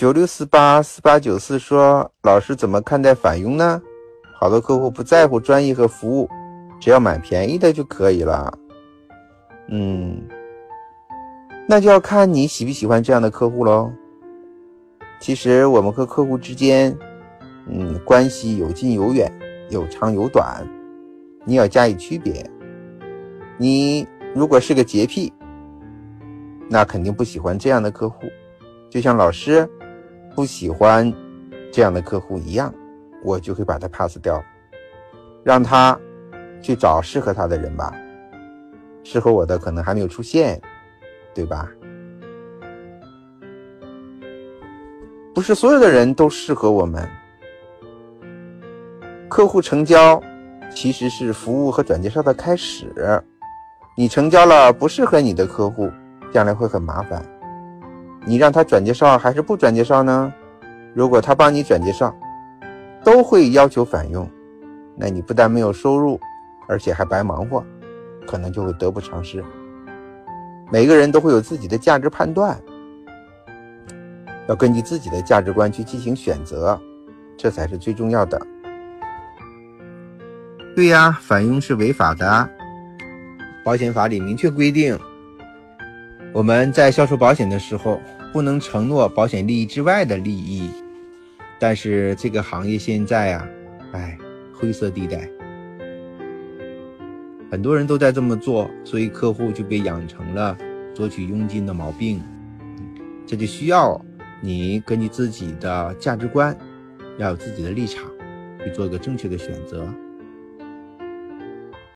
九六四八四八九四说：“老师怎么看待返佣呢？好多客户不在乎专业和服务，只要买便宜的就可以了。”嗯，那就要看你喜不喜欢这样的客户喽。其实我们和客户之间，嗯，关系有近有远，有长有短，你要加以区别。你如果是个洁癖，那肯定不喜欢这样的客户，就像老师。不喜欢这样的客户一样，我就会把他 pass 掉，让他去找适合他的人吧。适合我的可能还没有出现，对吧？不是所有的人都适合我们。客户成交其实是服务和转介绍的开始。你成交了不适合你的客户，将来会很麻烦。你让他转介绍还是不转介绍呢？如果他帮你转介绍，都会要求返佣，那你不但没有收入，而且还白忙活，可能就会得不偿失。每个人都会有自己的价值判断，要根据自己的价值观去进行选择，这才是最重要的。对呀，返佣是违法的，保险法里明确规定。我们在销售保险的时候，不能承诺保险利益之外的利益。但是这个行业现在啊，哎，灰色地带，很多人都在这么做，所以客户就被养成了索取佣金的毛病。这就需要你根据自己的价值观，要有自己的立场，去做一个正确的选择。